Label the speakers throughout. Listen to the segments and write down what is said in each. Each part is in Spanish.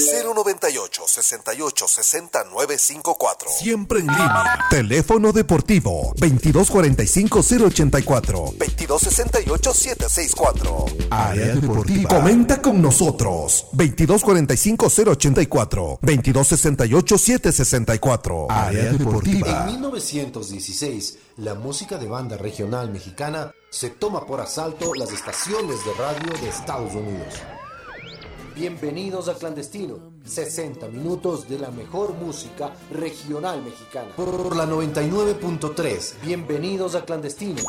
Speaker 1: 098 68 60 954.
Speaker 2: Siempre en línea. Teléfono deportivo 2245 084
Speaker 1: 2268 764.
Speaker 2: Área Deportiva. Comenta con nosotros 2245 084 2268 764. Área Deportiva.
Speaker 3: En 1916, la música de banda regional mexicana se toma por asalto las estaciones de radio de Estados Unidos. Bienvenidos a Clandestino, 60 minutos de la mejor música regional mexicana. Por la 99.3, bienvenidos a Clandestino.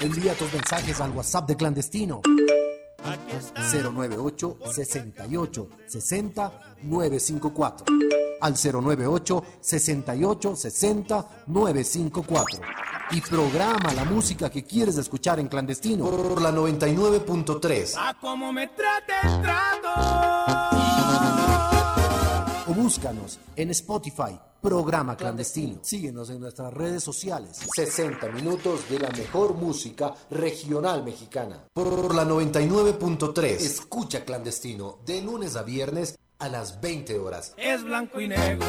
Speaker 3: Envía tus mensajes al WhatsApp de Clandestino. 098 68 60 954 al 098 68 60 954 y programa la música que quieres escuchar en clandestino por la 99.3.
Speaker 4: A como me trate el trato.
Speaker 3: O búscanos en Spotify, programa clandestino. Síguenos en nuestras redes sociales. 60 minutos de la mejor música regional mexicana. Por la 99.3. Escucha clandestino de lunes a viernes a las 20 horas.
Speaker 4: Es blanco y negro.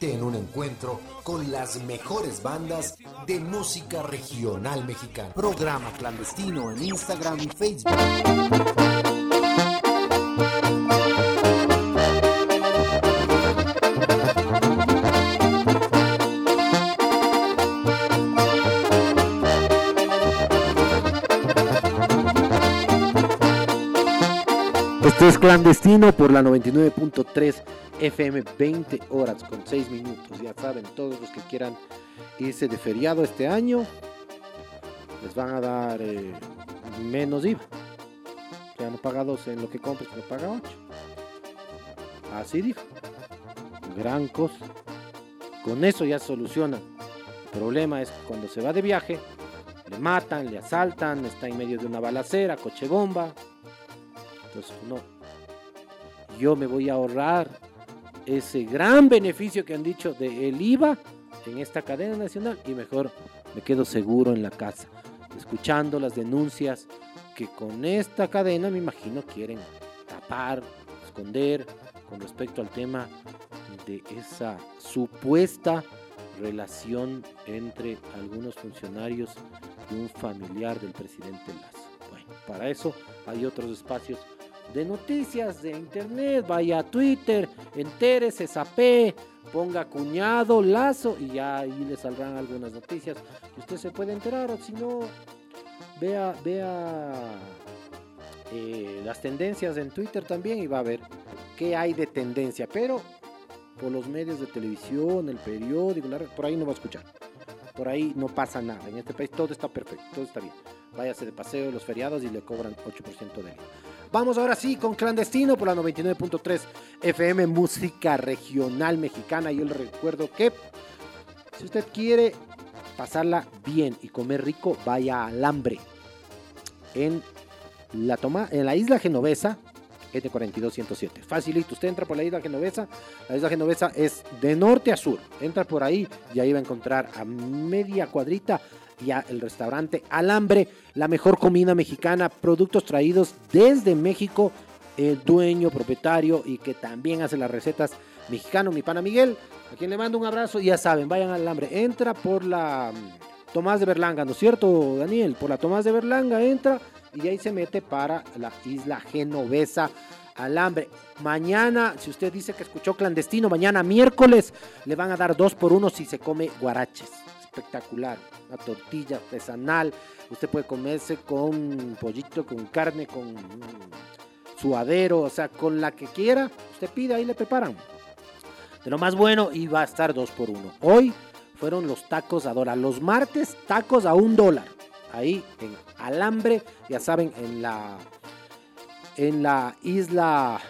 Speaker 3: Y ten un encuentro con las mejores bandas de música regional mexicana. Programa clandestino en Instagram y Facebook.
Speaker 5: Esto es clandestino por la 99.3 FM 20 horas con 6 minutos. Ya saben, todos los que quieran irse de feriado este año, les van a dar eh, menos IVA. Ya no paga 12 en lo que compres, pero paga 8. Así dijo. Gran cosa. Con eso ya soluciona. El problema es que cuando se va de viaje, le matan, le asaltan, está en medio de una balacera, coche bomba. Entonces, no. Yo me voy a ahorrar ese gran beneficio que han dicho del IVA en esta cadena nacional y mejor me quedo seguro en la casa, escuchando las denuncias que con esta cadena me imagino quieren tapar, esconder con respecto al tema de esa supuesta relación entre algunos funcionarios y un familiar del presidente Lazo. Bueno, para eso hay otros espacios de noticias de internet, vaya a Twitter, entérese, sape, ponga cuñado, lazo y ya ahí le saldrán algunas noticias usted se puede enterar o si no, vea, vea eh, las tendencias en Twitter también y va a ver qué hay de tendencia, pero por los medios de televisión, el periódico, por ahí no va a escuchar. Por ahí no pasa nada. En este país todo está perfecto, todo está bien. Váyase de paseo los feriados y le cobran 8% de IVA. Vamos ahora sí con Clandestino por la 99.3 FM Música Regional Mexicana. Yo le recuerdo que si usted quiere pasarla bien y comer rico, vaya al hambre. En la, toma, en la isla genovesa, es de 42107. Facilito, usted entra por la isla genovesa. La isla genovesa es de norte a sur. Entra por ahí y ahí va a encontrar a media cuadrita ya el restaurante Alambre, la mejor comida mexicana, productos traídos desde México, el dueño, propietario y que también hace las recetas mexicano, mi pana Miguel, a quien le mando un abrazo, ya saben, vayan al Alambre, entra por la mm, Tomás de Berlanga, ¿no es cierto, Daniel? Por la Tomás de Berlanga entra y ahí se mete para la isla genovesa. Alambre. Mañana, si usted dice que escuchó clandestino, mañana miércoles le van a dar dos por uno si se come guaraches. Espectacular una tortilla artesanal. Usted puede comerse con pollito, con carne, con suadero, o sea, con la que quiera. Usted pide, ahí le preparan. De lo más bueno y va a estar dos por uno. Hoy fueron los tacos a dólar. Los martes, tacos a un dólar. Ahí en Alambre, ya saben, en la, en la isla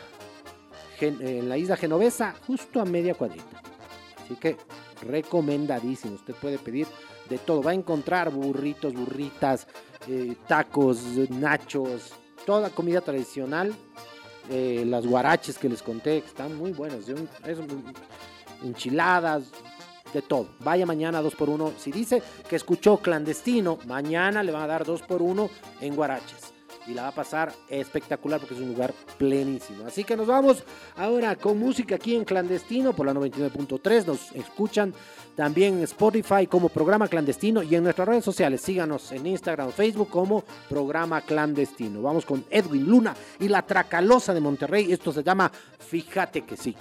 Speaker 5: en la isla genovesa, justo a media cuadrita. Así que recomendadísimo. Usted puede pedir de todo. Va a encontrar burritos, burritas, eh, tacos, nachos, toda comida tradicional. Eh, las guaraches que les conté, están muy buenas. enchiladas, de todo. Vaya mañana 2 por 1 Si dice que escuchó clandestino, mañana le van a dar 2 por 1 en guaraches.
Speaker 6: Y la va a pasar espectacular porque es un lugar plenísimo. Así que nos vamos ahora con música aquí en clandestino por la 99.3. Nos escuchan también en Spotify como programa clandestino y en nuestras redes sociales. Síganos en Instagram, Facebook como programa clandestino. Vamos con Edwin Luna y la Tracalosa de Monterrey. Esto se llama Fíjate que sí.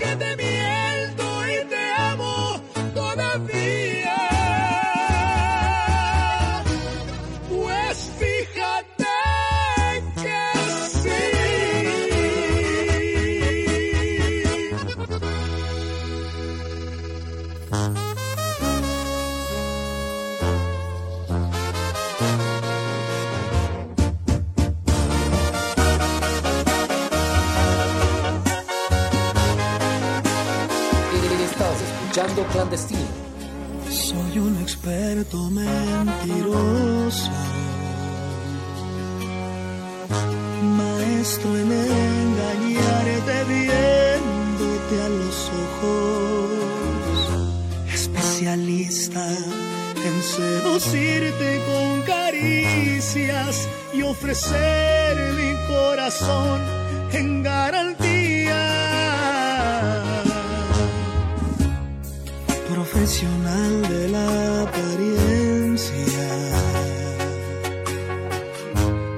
Speaker 3: Que te miento
Speaker 7: clandestino.
Speaker 3: Soy un experto mentiroso, maestro en engañarte viéndote a los ojos, especialista en seducirte con caricias y ofrecer mi corazón en garantía de la apariencia.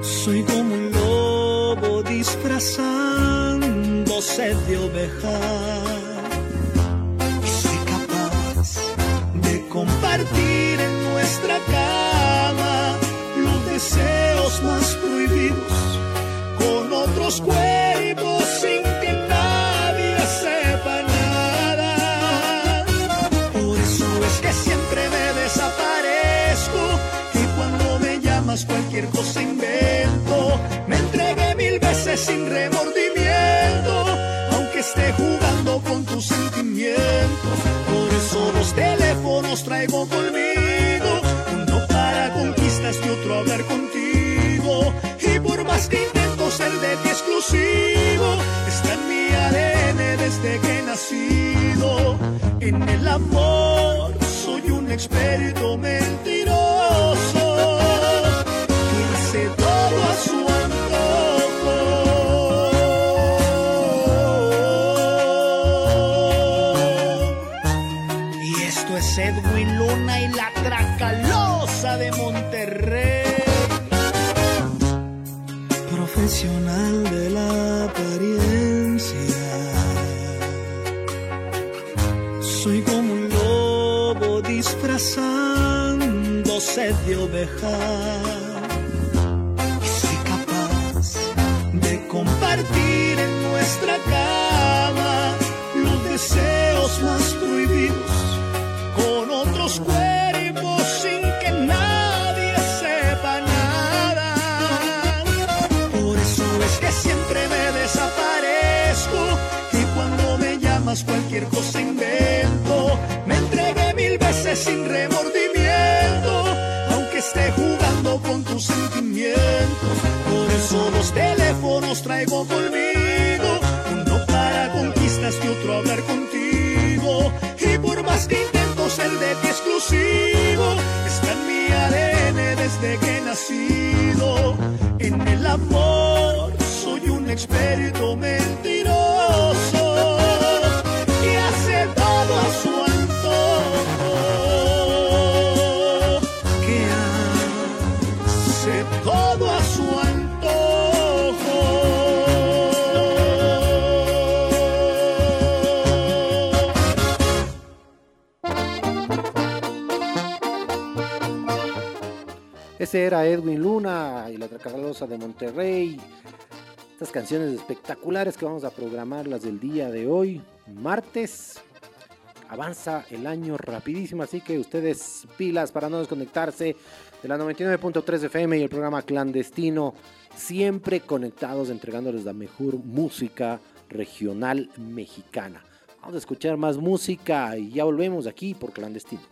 Speaker 3: Soy como un lobo disfrazándose de oveja. Y soy capaz de compartir en nuestra cama los deseos más prohibidos con otros cuerpos
Speaker 6: cualquier cosa invento. Me entregué mil veces sin remordimiento, aunque esté jugando con tus sentimientos. Por eso los teléfonos traigo conmigo, uno para conquistas y otro hablar contigo. Y por más que intento ser de ti exclusivo, está en mi ADN desde que he nacido. En el amor soy un experto mentiroso en el amor soy un experto mentiroso.
Speaker 8: era Edwin Luna y la Tracalosa de Monterrey. Estas canciones espectaculares que vamos a programar las del día de hoy, martes. Avanza el año rapidísimo, así que ustedes pilas para no desconectarse de la 99.3 FM y el programa clandestino, siempre conectados, entregándoles la mejor música regional mexicana. Vamos a escuchar más música y ya volvemos aquí por clandestino.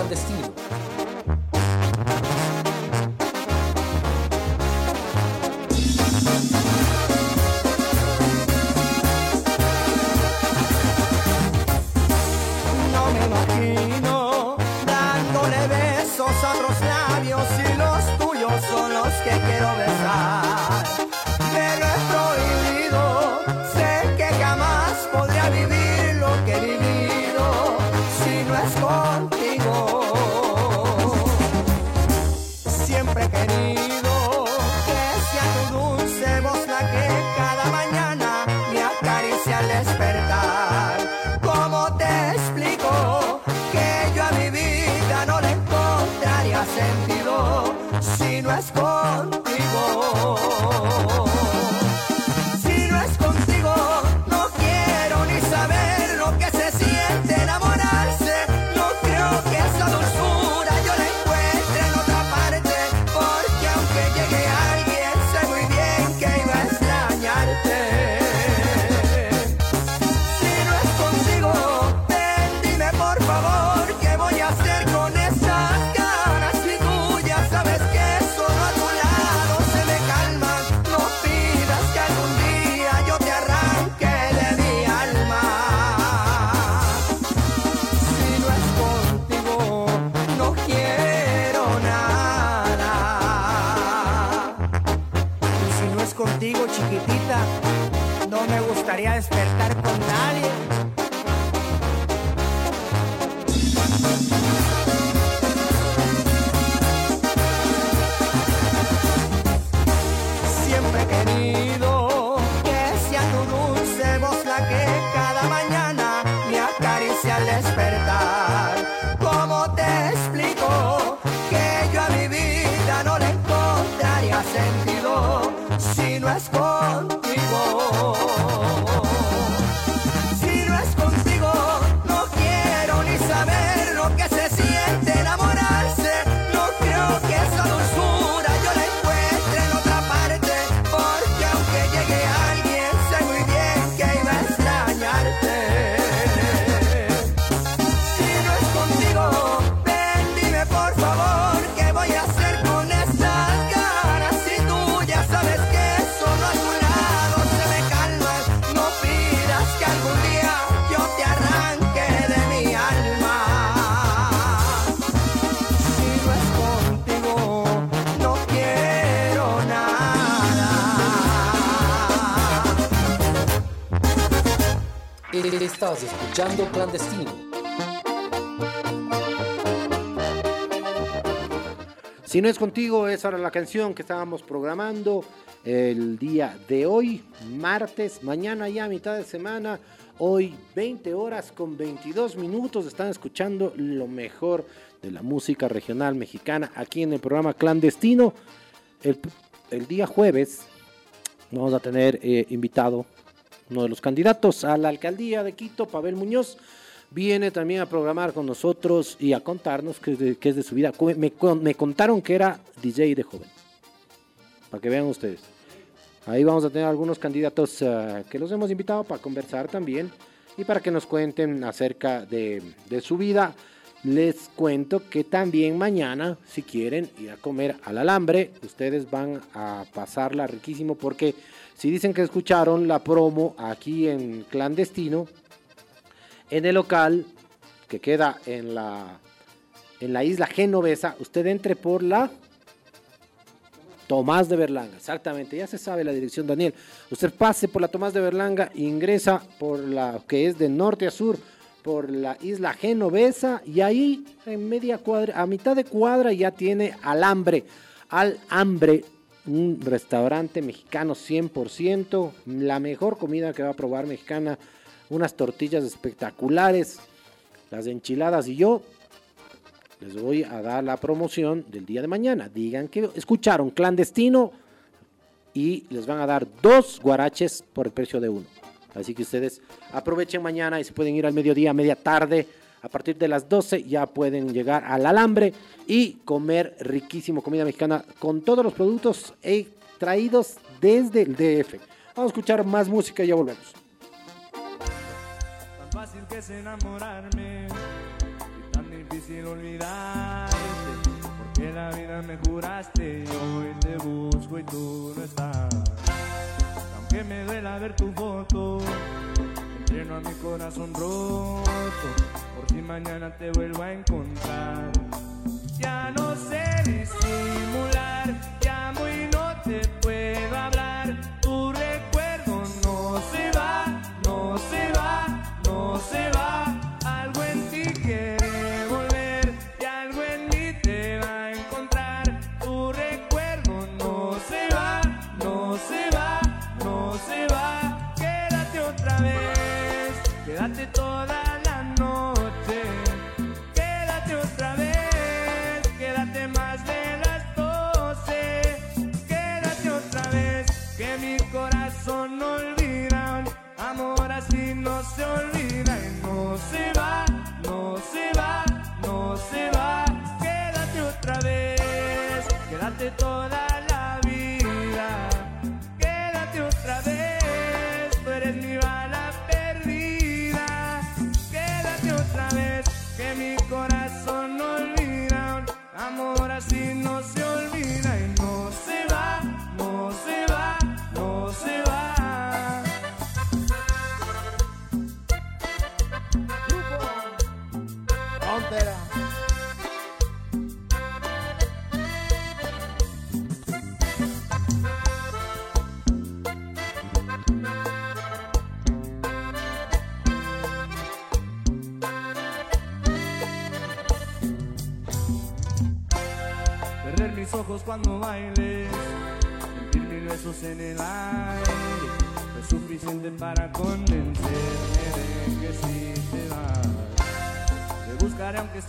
Speaker 3: Clandestino.
Speaker 8: No me imagino dándole besos a otros gustaría despertar con nadie.
Speaker 3: Estás escuchando Clandestino.
Speaker 5: Si no es contigo, esa era la canción que estábamos programando el día de hoy, martes, mañana ya mitad de semana, hoy 20 horas con 22 minutos, están escuchando lo mejor de la música regional mexicana aquí en el programa clandestino. El, el día jueves vamos a tener eh, invitado uno de los candidatos a la alcaldía de Quito, Pavel Muñoz. Viene también a programar con nosotros y a contarnos qué es de, qué es de su vida. Me, me contaron que era DJ de joven. Para que vean ustedes. Ahí vamos a tener algunos candidatos ah, que los hemos invitado para conversar también y para que nos cuenten acerca de, de su vida. Les cuento que también mañana, si quieren ir a comer al alambre, ustedes van a pasarla riquísimo porque si dicen que escucharon la promo aquí en clandestino, en el local que queda en la, en la isla genovesa, usted entre por la Tomás de Berlanga, exactamente, ya se sabe la dirección, Daniel. Usted pase por la Tomás de Berlanga, ingresa por la que es de norte a sur, por la isla genovesa, y ahí en media cuadra, a mitad de cuadra ya tiene Alambre, Al Hambre, un restaurante mexicano 100%, la mejor comida que va a probar mexicana, unas tortillas espectaculares, las enchiladas y yo les voy a dar la promoción del día de mañana. Digan que escucharon clandestino y les van a dar dos guaraches por el precio de uno. Así que ustedes aprovechen mañana y se pueden ir al mediodía, media tarde. A partir de las 12 ya pueden llegar al alambre y comer riquísimo comida mexicana con todos los productos eh, traídos desde el DF. Vamos a escuchar más música y ya volvemos.
Speaker 4: Tan fácil que es enamorarme y tan difícil olvidarte. Porque la vida me juraste y hoy te busco y tú no estás. Aunque me duela ver tu foto lleno a mi corazón roto, por si mañana te vuelvo a encontrar. Ya no sé disimular, ya muy no te puedo hablar. se olvida y no se va, no se va, no se va. Quédate otra vez, quédate toda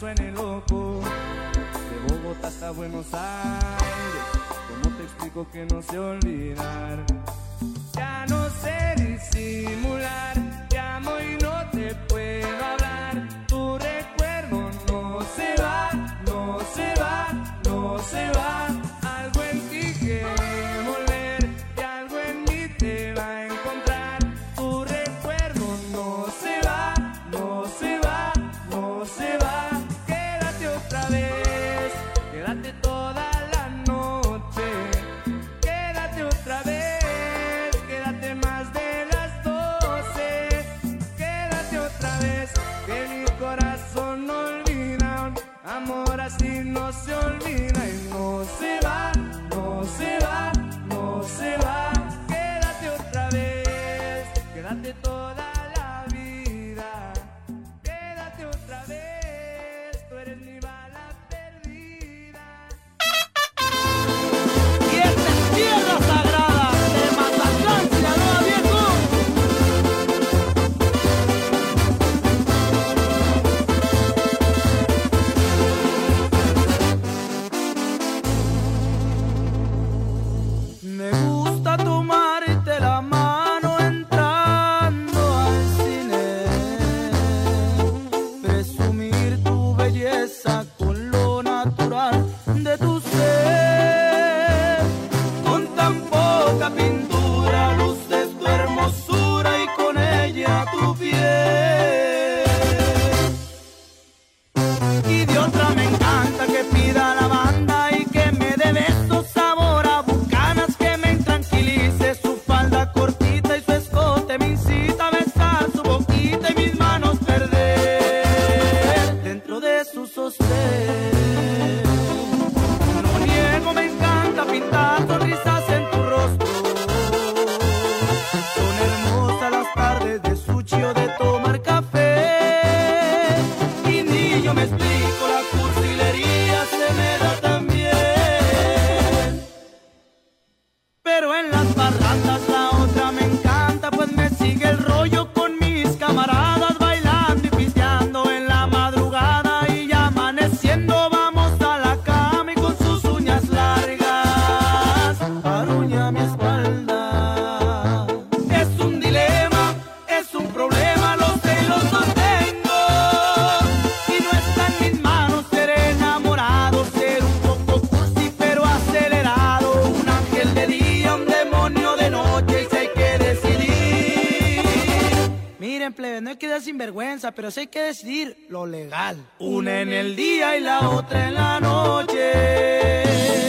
Speaker 4: suene loco, de Bogotá hasta Buenos Aires, ¿cómo te explico que no sé olvidar? Ya no sé disimular.
Speaker 9: Una en el día y la otra en la noche.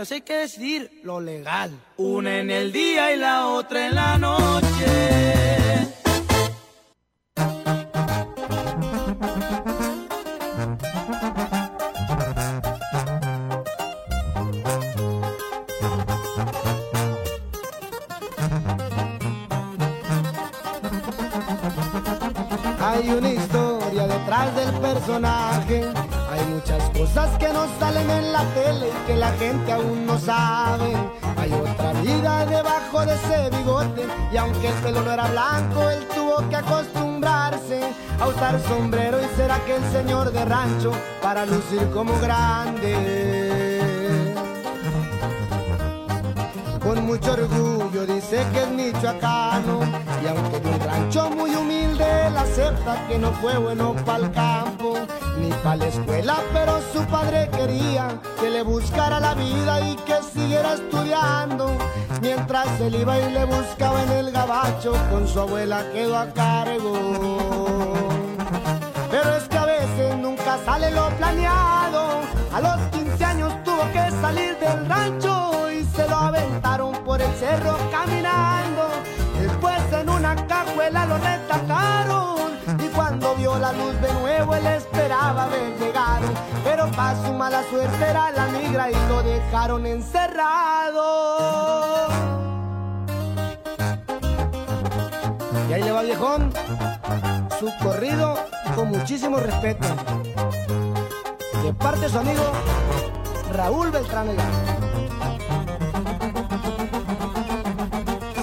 Speaker 9: Pero sí hay que decidir lo legal. Una en el día y la otra en la noche.
Speaker 10: Hay una historia detrás del personaje. Salen en la tele y que la gente aún no sabe. Hay otra vida debajo de ese bigote. Y aunque el pelo no era blanco, él tuvo que acostumbrarse a usar sombrero y ser aquel señor de rancho para lucir como grande. Con mucho orgullo dice que es michoacano Y aunque de un rancho muy humilde Él acepta que no fue bueno para el campo para la escuela pero su padre quería Que le buscara la vida y que siguiera estudiando Mientras él iba y le buscaba en el gabacho Con su abuela quedó a cargo pero es que a veces nunca sale lo planeado. A los 15 años tuvo que salir del rancho y se lo aventaron por el cerro caminando. Después en una cajuela lo retacaron cuando vio la luz de nuevo él esperaba haber llegado. Pero para su mala suerte era la migra y lo dejaron encerrado. Y ahí le va viejón su corrido con muchísimo respeto. De parte de su amigo Raúl Beltrán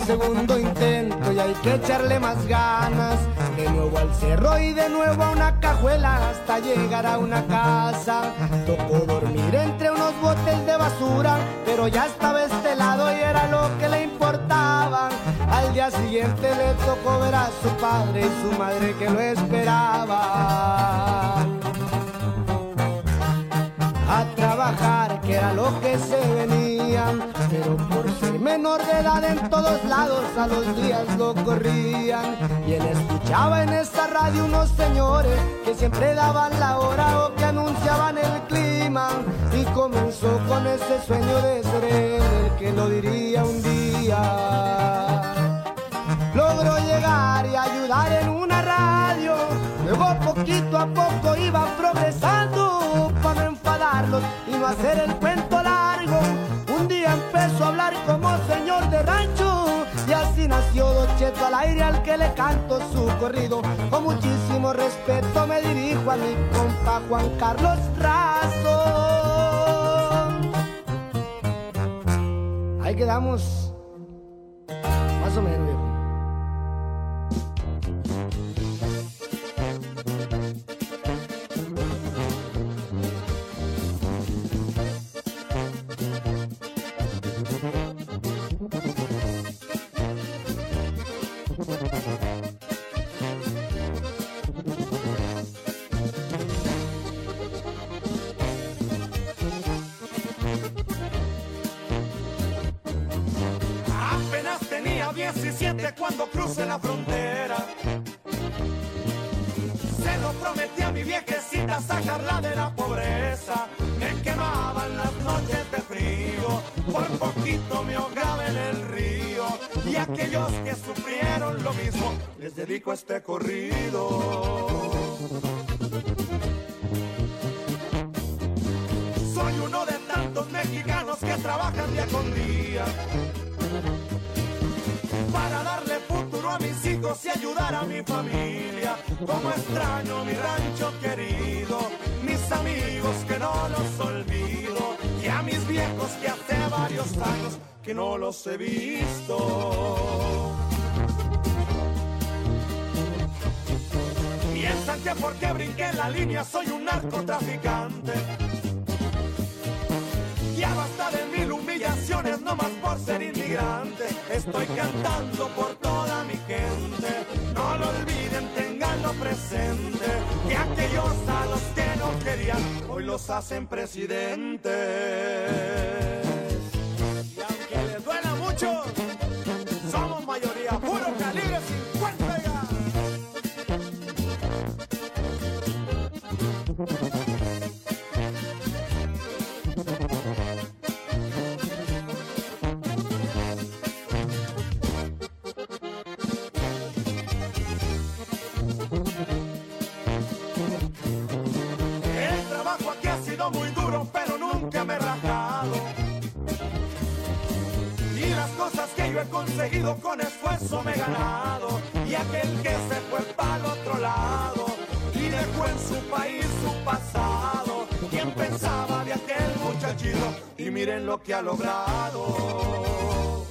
Speaker 10: Segundo intento y hay que echarle más ganas. De nuevo al cerro y de nuevo a una cajuela hasta llegar a una casa. Tocó dormir entre unos botes de basura, pero ya estaba este lado y era lo que le importaba. Al día siguiente le tocó ver a su padre y su madre que lo esperaba. A trabajar, que era lo que se venían, pero por ser menor de edad en todos lados a los días lo corrían. Y él escuchaba en esa radio unos señores que siempre daban la hora o que anunciaban el clima. Y comenzó con ese sueño de ser él el que lo diría un día logró llegar y ayudar en una radio. Luego poquito a poco iba progresando para y no hacer el cuento largo. Un día empezó a hablar como señor de rancho y así nació Don Cheto al aire al que le canto su corrido. Con muchísimo respeto me dirijo a mi compa Juan Carlos Razo. Ahí quedamos.
Speaker 11: mi familia, como extraño mi rancho querido, mis amigos que no los olvido, y a mis viejos que hace varios años que no los he visto. Piensan que porque brinqué la línea soy un narcotraficante no más por ser inmigrante. Estoy cantando por toda mi gente. No lo olviden, tenganlo presente. Que aquellos a los que no querían, hoy los hacen presidentes. conseguido con esfuerzo me he ganado. Y aquel que se fue para el otro lado y dejó en su país su pasado. ¿Quién pensaba de aquel muchachito? Y miren lo que ha logrado.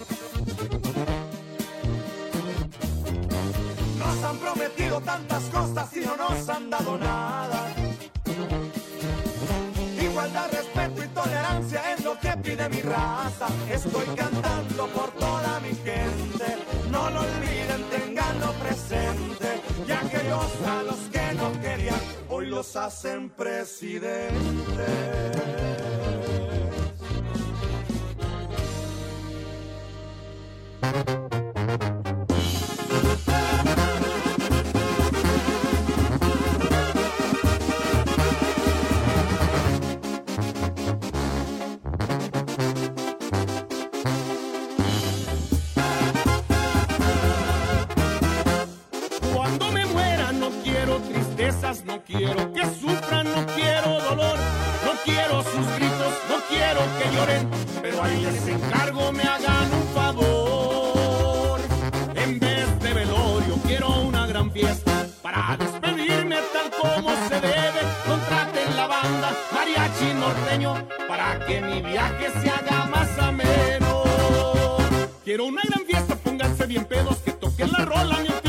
Speaker 11: Nos han prometido tantas cosas y no nos han dado nada. Igualdad, respeto y tolerancia es lo que pide mi raza. Estoy cantando por toda mi gente. No lo olviden, tenganlo presente. Y aquellos a los que no querían, hoy los hacen presidentes.
Speaker 12: para que mi viaje se haga más ameno. Quiero una gran fiesta, pónganse bien pedos, que toquen la rola, mi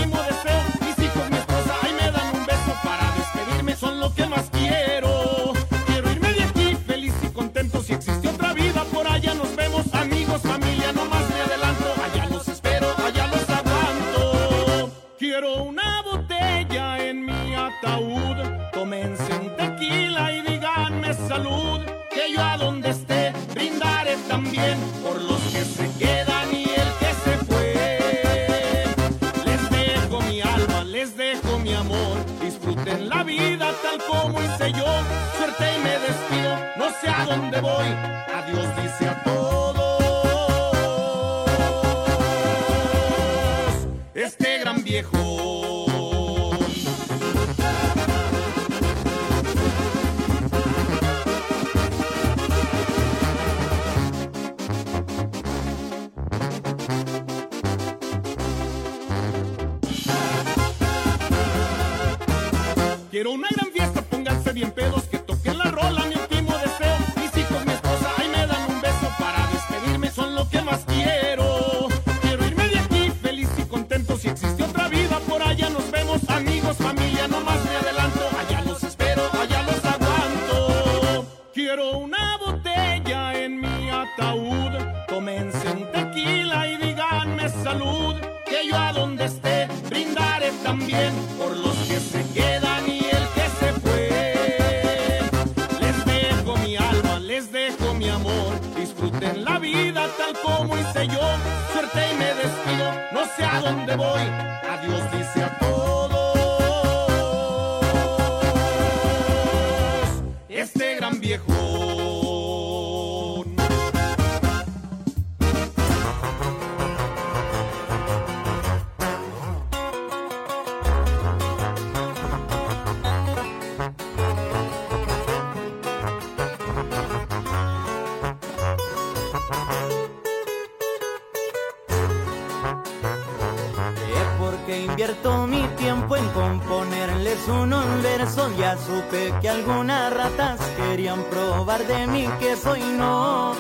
Speaker 12: que
Speaker 9: algunas ratas querían probar de mí que soy no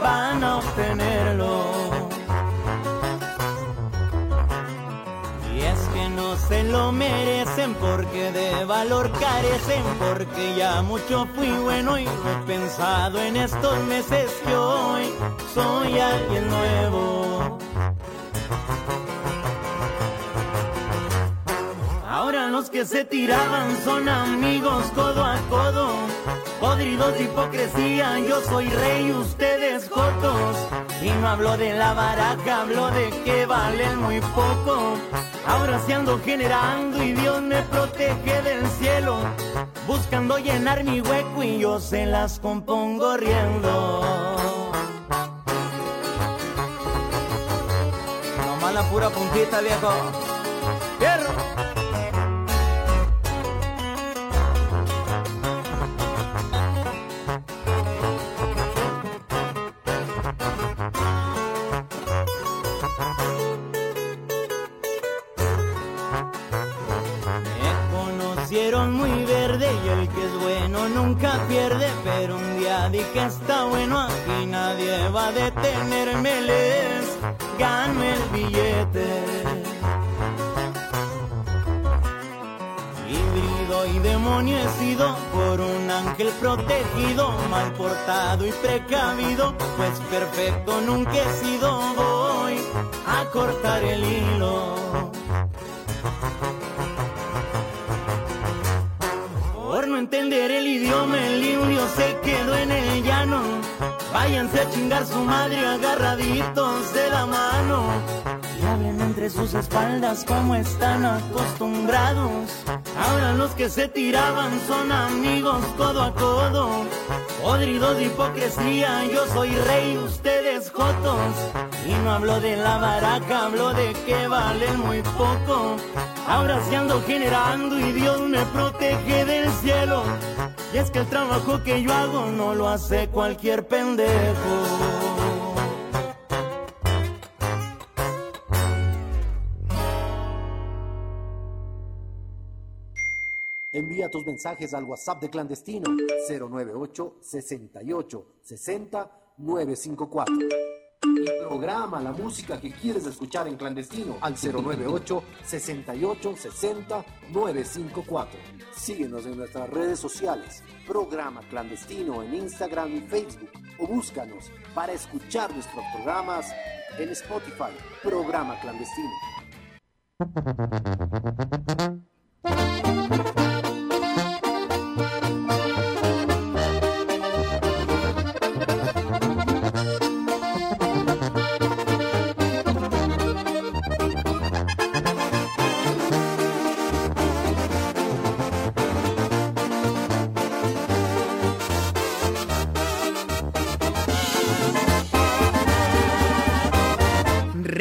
Speaker 9: van a obtenerlo. Y es que no se lo merecen porque de valor carecen, porque ya mucho fui bueno y lo he pensado en estos meses que hoy soy alguien nuevo. Se tiraban son amigos codo a codo. Podridos de hipocresía, yo soy rey, ustedes jotos. Y no hablo de la baraja, hablo de que valen muy poco. Ahora se ando generando y Dios me protege del cielo. Buscando llenar mi hueco y yo se las compongo riendo. Nomás la pura puntita, viejo. El que es bueno nunca pierde, pero un día dije está bueno aquí nadie va a detenerme, les gano el billete. Híbrido y demonio por un ángel protegido, mal portado y precavido, pues perfecto nunca he sido, voy a cortar el hilo. Entender el idioma, el se quedó en el llano. Váyanse a chingar su madre agarraditos de la mano. Y hablen entre sus espaldas como están acostumbrados. Ahora los que se tiraban son amigos codo a codo. Podridos de hipocresía, yo soy rey, ustedes jotos. Y no hablo de la baraca, hablo de que valen muy poco. Ahora se ando generando y Dios me protege del cielo. Y es que el trabajo que yo hago no lo hace cualquier pendejo.
Speaker 3: Envía tus mensajes al WhatsApp de clandestino 098 68 60 954. Programa la música que quieres escuchar en clandestino al 098 68 60 954. Síguenos en nuestras redes sociales, programa clandestino en Instagram y Facebook o búscanos para escuchar nuestros programas en Spotify, programa clandestino.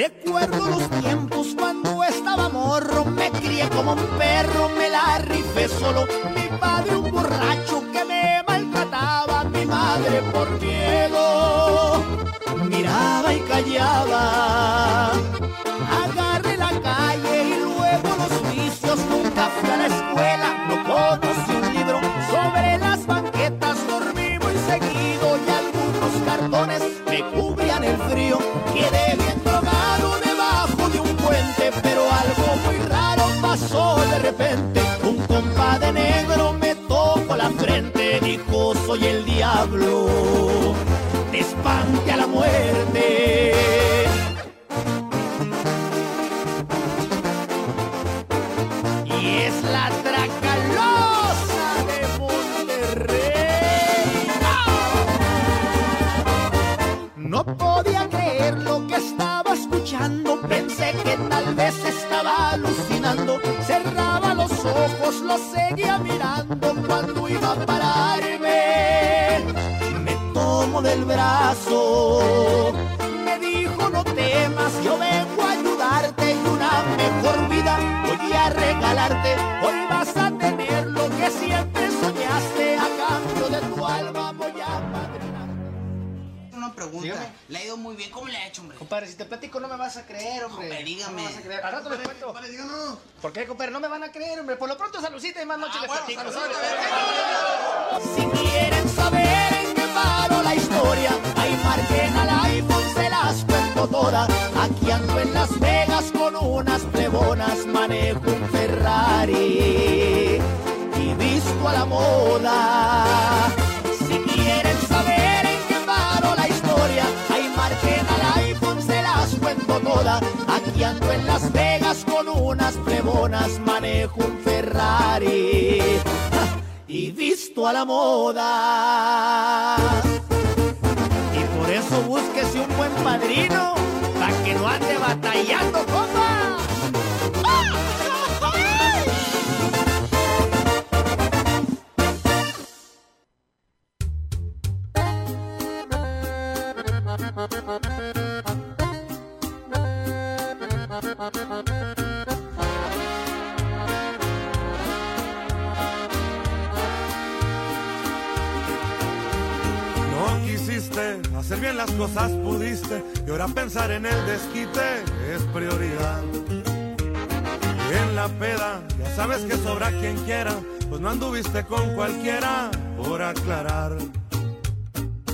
Speaker 13: Recuerdo los tiempos diablo, te espante a la muerte.
Speaker 14: Pregunta.
Speaker 15: Dígame.
Speaker 14: Le ha ido muy bien. ¿Cómo le ha hecho, hombre?
Speaker 15: Compadre, si te platico no me vas a creer, hombre.
Speaker 14: Compadre, dígame.
Speaker 15: No me vas a creer. Al rato les cuento.
Speaker 14: Díganos.
Speaker 15: ¿Por qué, compadre? No me van a creer, hombre. Por lo pronto, saludcita y más noche
Speaker 14: Ah,
Speaker 15: les
Speaker 14: bueno,
Speaker 15: platico.
Speaker 13: Si quieren saber en qué paró la historia, ahí marquen al iPhone, se las cuento todas. Aquí ando en Las Vegas con unas plebonas, manejo un Ferrari y visto a la moda. Unas plebonas, manejo un Ferrari y visto a la moda. Y por eso búsquese un buen padrino, para que no ande batallando, compa.
Speaker 11: Hacer bien las cosas, pudiste. Y ahora pensar en el desquite es prioridad. Y en la peda, ya sabes que sobra quien quiera. Pues no anduviste con cualquiera, por aclarar.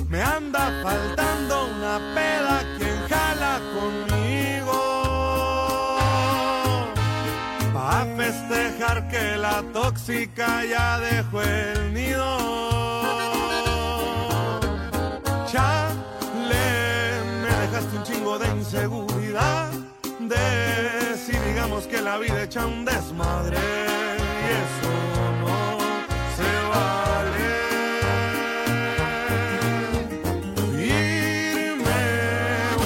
Speaker 11: Me anda faltando una peda quien jala conmigo. Pa' festejar que la tóxica ya dejó el nido. Inseguridad. De si digamos que la vida echa un desmadre. Y eso no se vale. Irme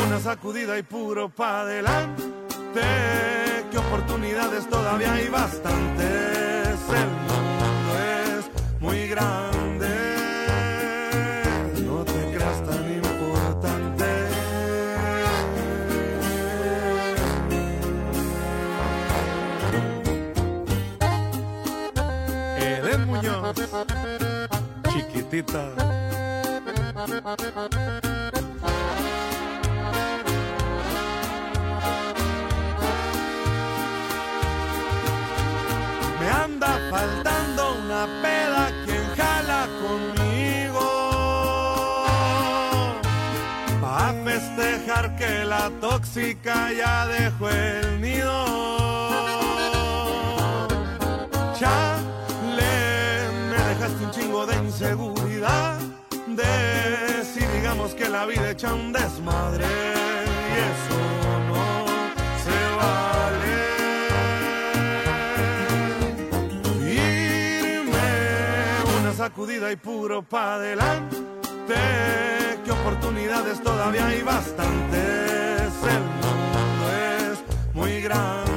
Speaker 11: una sacudida y puro pa' adelante. Que oportunidades todavía hay bastantes. El mundo es muy grande. Chiquitita. Me anda faltando una peda quien jala conmigo. Pa' festejar que la tóxica ya dejó el nido. Inseguridad. De si digamos que la vida echa un desmadre. Y eso no se vale. Irme una sacudida y puro pa' adelante. Que oportunidades todavía hay bastantes. El mundo es muy grande.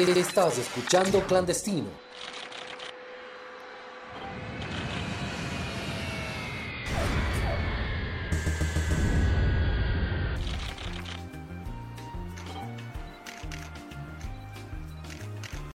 Speaker 3: Estás escuchando Clandestino.